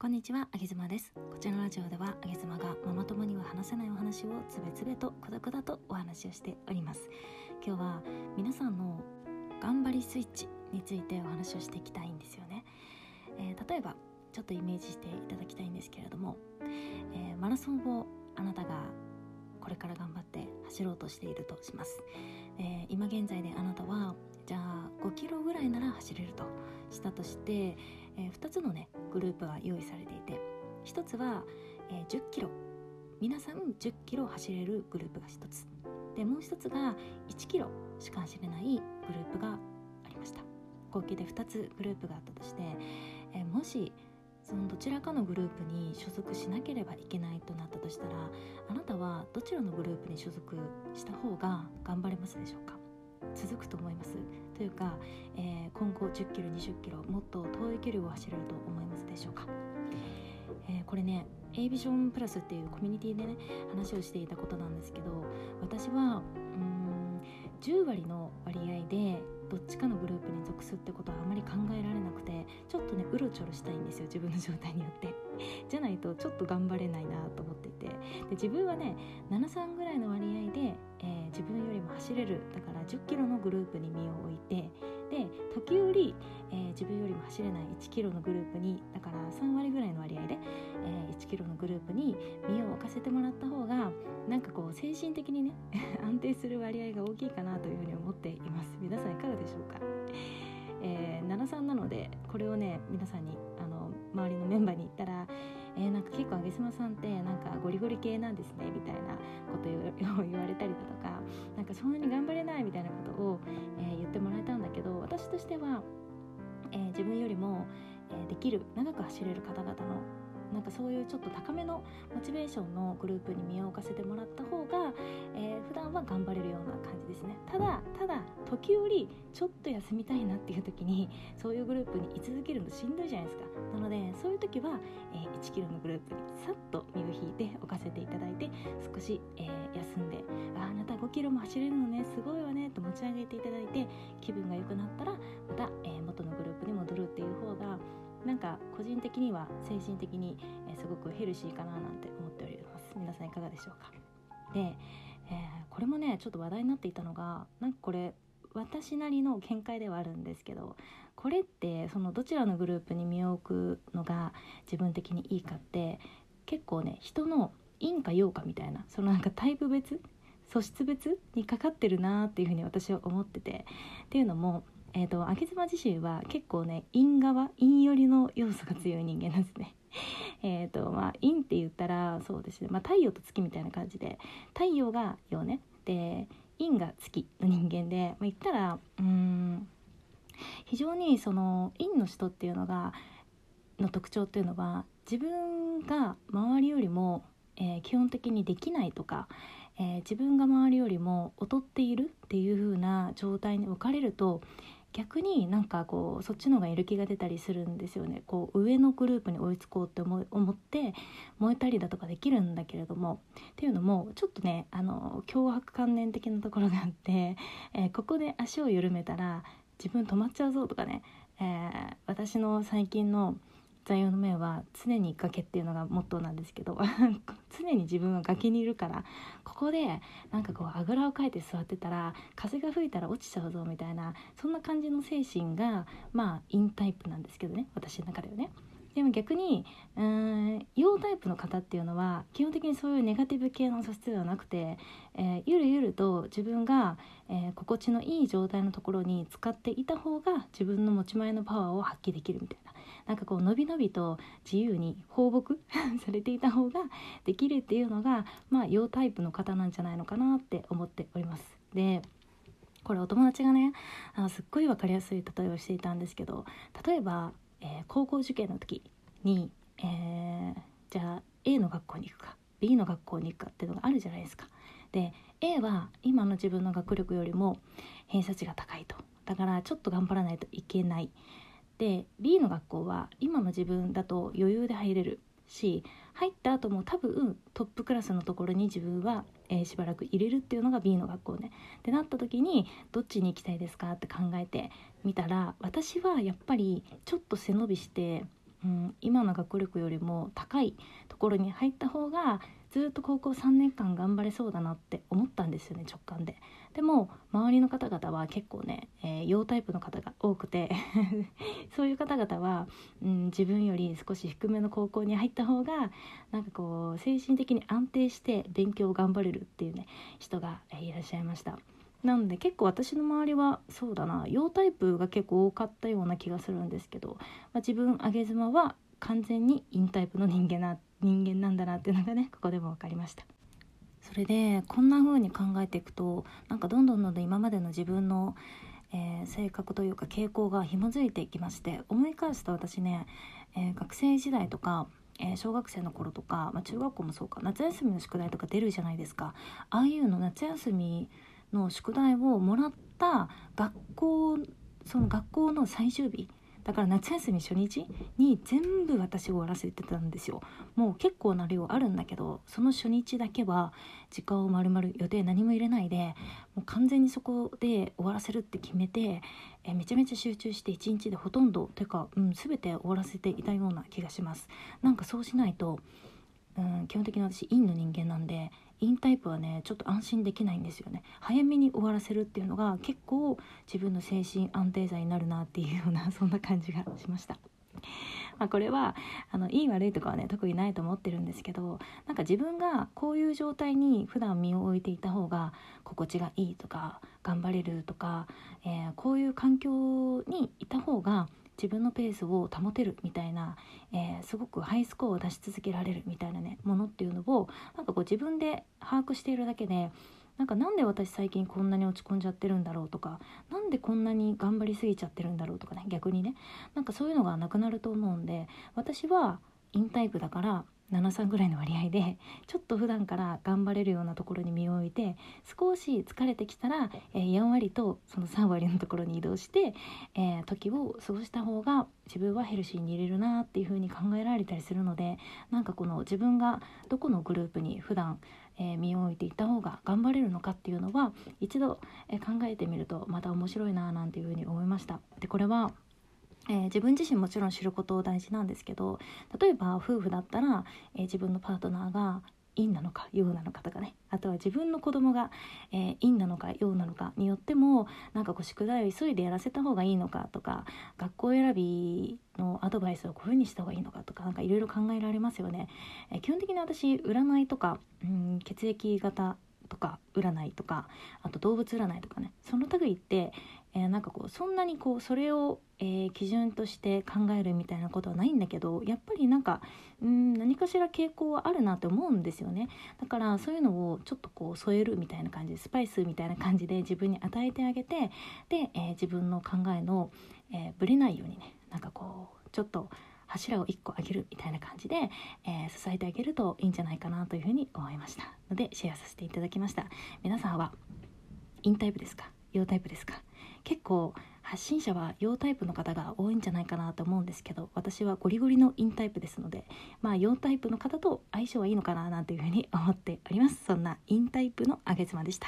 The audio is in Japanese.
こんにちは、あげずまです。こちらのラジオでは、あげずまがママ友には話せないお話をつべつべとくだくだとお話をしております。今日は皆さんの頑張りスイッチについてお話をしていきたいんですよね。えー例えば、ちょっとイメージしていただきたいんですけれども、えーマラソンをあなたがこれから頑張って走ろうとしているとします。えー今現在であなたはじゃあ5キロぐらいなら走れるとしたとして、え2つのねグループが用意されていて1つは、えー10キロ。皆さん10キロ走れるグループが1つ。でもう1つが1キロしか走れないグループがありました。合計で2つグループがあったとして、えーもしそのどちらかのグループに所属しなければいけないとなったとしたらあなたはどちらのグループに所属した方が頑張れますでしょうか？続くと思います。というか、えー今後1 0キロ2 0キロもっと遠い距離を走れると思いますでしょうか、えーこれね A ビジョンプラスっていうコミュニティでね話をしていたことなんですけど私はうーん10割の割合でどっちかのグループに属すってことはあまり考えられなくてちょっとねうろちょろしたいんですよ自分の状態によって。じゃないとちょっと頑張れないなと思っていて。で自分はね73ぐらいの割合で、えー自分よりも走れる。だから1 0キロのグループに身を置いて。で時折、えー自分よりも走れない1キロのグループに。だから3割ぐらいの割合で、えー1キロのグループに身を置かせてもらった方がなんかこう精神的にね 安定する割合が大きいかなというふうに思っています。皆さんいかがでしょうか、えー、73なのでこれをね皆さんにあの周りのメンバーに言ったらえーなんか結構上げすまさんってなんかゴリゴリ系なんですねみたいなことを言われたりだとかなんかそんなに頑張れないみたいなことを、えー言ってもらえたんだけど私としては、えー自分よりも、えーできる長く走れる方々のなんかそういうちょっと高めのモチベーションのグループに身を置かせてもらった方が、えー普段は頑張れるような感じですね。ただただ時折ちょっと休みたいなっていう時にそういうグループに居続けるのしんどいじゃないですか。なのでそういう時は、えー1キロのグループにさっと身を引いて置かせていただいて少し、えー休んでああなた5キロも走れるのねすごいわねと持ち上げていただいて気分が良くなったらまた、えー元のグルーなんか個人的には精神的に、すごくヘルシーかななんて思っております。皆さんいかがでしょうか？で、えーこれもねちょっと話題になっていたのがなんかこれ私なりの見解ではあるんですけどこれってそのどちらのグループに身を置くのが自分的にいいかって結構ね人の陰か陽かみたいなそのなんかタイプ別素質別にかかってるなっていうふうに私は思っててっていうのもえー、と秋妻自身は結構ね陰側陰寄りの要素が強い人間なんですね。えーとまあ、陰って言ったらそうですね、まあ、太陽と月みたいな感じで太陽が陽ねで陰が月の人間で、まあ、言ったらうん非常にその陰の人っていうのがの特徴っていうのは自分が周りよりも、えー基本的にできないとか、えー自分が周りよりも劣っているっていう風な状態に置かれると逆になんかこうそっちの方がやる気が出たりするんですよね。こう上のグループに追いつこうって思い思って燃えたりだとかできるんだけれども。っていうのもちょっとねあの脅迫観念的なところがあって、えーここで足を緩めたら自分止まっちゃうぞとかね、えー私の最近の座右の銘は常に崖っていうのがモットーなんですけど 常に自分は崖にいるからここでなんかこうあぐらをかいて座ってたら風が吹いたら落ちちゃうぞみたいなそんな感じの精神がまあインタイプなんですけどね私の中ではね。でも逆にうーん陽タイプの方っていうのは基本的にそういうネガティブ系の素質ではなくて、えーゆるゆると自分が、えー心地のいい状態のところに使っていた方が自分の持ち前のパワーを発揮できるみたいななんかこうのびのびと自由に放牧 されていた方ができるっていうのがまあ陽タイプの方なんじゃないのかなって思っております。でこれお友達がねあすっごい分かりやすい例えをしていたんですけど例えば、えー高校受験の時に、えーじゃあ A の学校に行くか B の学校に行くかっていうのがあるじゃないですか。で A は今の自分の学力よりも偏差値が高いとだからちょっと頑張らないといけないで B の学校は今の自分だと余裕で入れるし入った後も多分トップクラスのところに自分は、えーしばらく入れるっていうのが B の学校ね。ってなった時にどっちに行きたいですかって考えてみたら私はやっぱりちょっと背伸びしてうん、今の学力よりも高いところに入った方がずっと高校3年間頑張れそうだなって思ったんですよね直感で。でも周りの方々は結構ね、えー、陽タイプの方が多くて そういう方々は、うん、自分より少し低めの高校に入った方がなんかこう精神的に安定して勉強を頑張れるっていうね人がいらっしゃいました。なので結構私の周りはそうだな陽タイプが結構多かったような気がするんですけど、まあ、自分上げ妻は完全に陰タイプの人間な人間なんだなっていうのがねここでも分かりました。それでこんな風に考えていくとなんかどんどんどんどん今までの自分の、えー、性格というか傾向が紐づいていきまして思い返すと私ね、えー、学生時代とかえー、小学生の頃とか、まあ、中学校もそうか夏休みの宿題とか出るじゃないですかああいうの夏休みの宿題をもらった学校その学校の最終日だから夏休み初日に全部私終わらせてたんですよ。もう結構な量あるんだけどその初日だけは時間を丸々予定何も入れないでもう完全にそこで終わらせるって決めてえめちゃめちゃ集中して一日でほとんどてか、うん、全て終わらせていたような気がします。なんかそうしないとうん、基本的に私陰の人間なんで陰タイプはねちょっと安心できないんですよね早めに終わらせるっていうのが結構自分の精神安定剤になるなっていうような そんな感じがしました。まあ、これはあのいい悪いとかはね特にないと思ってるんですけどなんか自分がこういう状態に普段身を置いていた方が心地がいいとか頑張れるとか、えー、こういう環境にいた方が自分のペースを保てるみたいな、えー、すごくハイスコアを出し続けられるみたいなねものっていうのをなんかこう自分で把握しているだけでなんかなんで私最近こんなに落ち込んじゃってるんだろうとか何でこんなに頑張りすぎちゃってるんだろうとかね逆にねなんかそういうのがなくなると思うんで私はインタイプだから73ぐらいの割合でちょっと普段から頑張れるようなところに身を置いて少し疲れてきたら、えー、4割とその3割のところに移動して、えー、時を過ごした方が自分はヘルシーに入れるなっていう風に考えられたりするのでなんかこの自分がどこのグループに普段え、身を置いていった方が頑張れるのかっていうのは一度、え、考えてみるとまた面白いななんていうふうに思いました。でこれはえー、自分自身もちろん知ること大事なんですけど例えば夫婦だったら、えー、自分のパートナーが陰なのか陽なのかとかね。あとは自分の子供が、えー、陰なのか陽なのかによってもなんかこう宿題を急いでやらせた方がいいのかとか学校選びのアドバイスをこういうふうにした方がいいのかとか何かいろいろ考えられますよね、えー、基本的に私占いとか、うん、血液型とか占いとかあと動物占いとかね。その類って、えー、なんかこうそんなにこうそれを、えー、基準として考えるみたいなことはないんだけどやっぱりなんかうん何かしら傾向はあるなって思うんですよね。だからそういうのをちょっとこう添えるみたいな感じでスパイスみたいな感じで自分に与えてあげてで、えー、自分の考えの、えぶれないようにね。なんかこうちょっと柱を1個あげるみたいな感じで、えー、支えてあげるといいんじゃないかなというふうに思いました。のでシェアさせていただきました。皆さんはインタイプですか？陽タイプですか？結構発信者は陽タイプの方が多いんじゃないかなと思うんですけど私はゴリゴリのインタイプですのでまあ陽タイプの方と相性はいいのかななんていうふうに思っております。そんなインタイプのあげ妻でした。